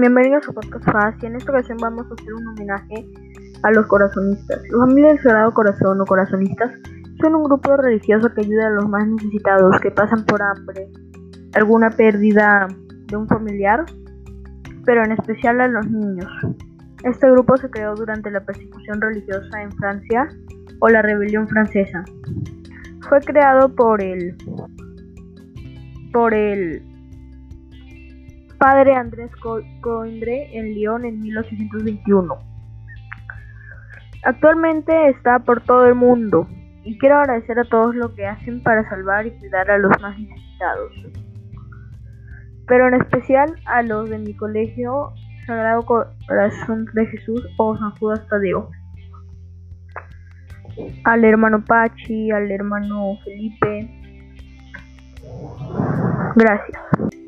Bienvenidos a Podcast Fast y en esta ocasión vamos a hacer un homenaje a los corazonistas. Los amigos del Sagrado Corazón o corazonistas son un grupo religioso que ayuda a los más necesitados que pasan por hambre, alguna pérdida de un familiar, pero en especial a los niños. Este grupo se creó durante la persecución religiosa en Francia o la rebelión francesa. Fue creado por el por el padre Andrés Coindre en Lyon en 1821. Actualmente está por todo el mundo y quiero agradecer a todos lo que hacen para salvar y cuidar a los más necesitados, pero en especial a los de mi colegio Sagrado Corazón de Jesús o San Judas Tadeo, al hermano Pachi, al hermano Felipe. Gracias.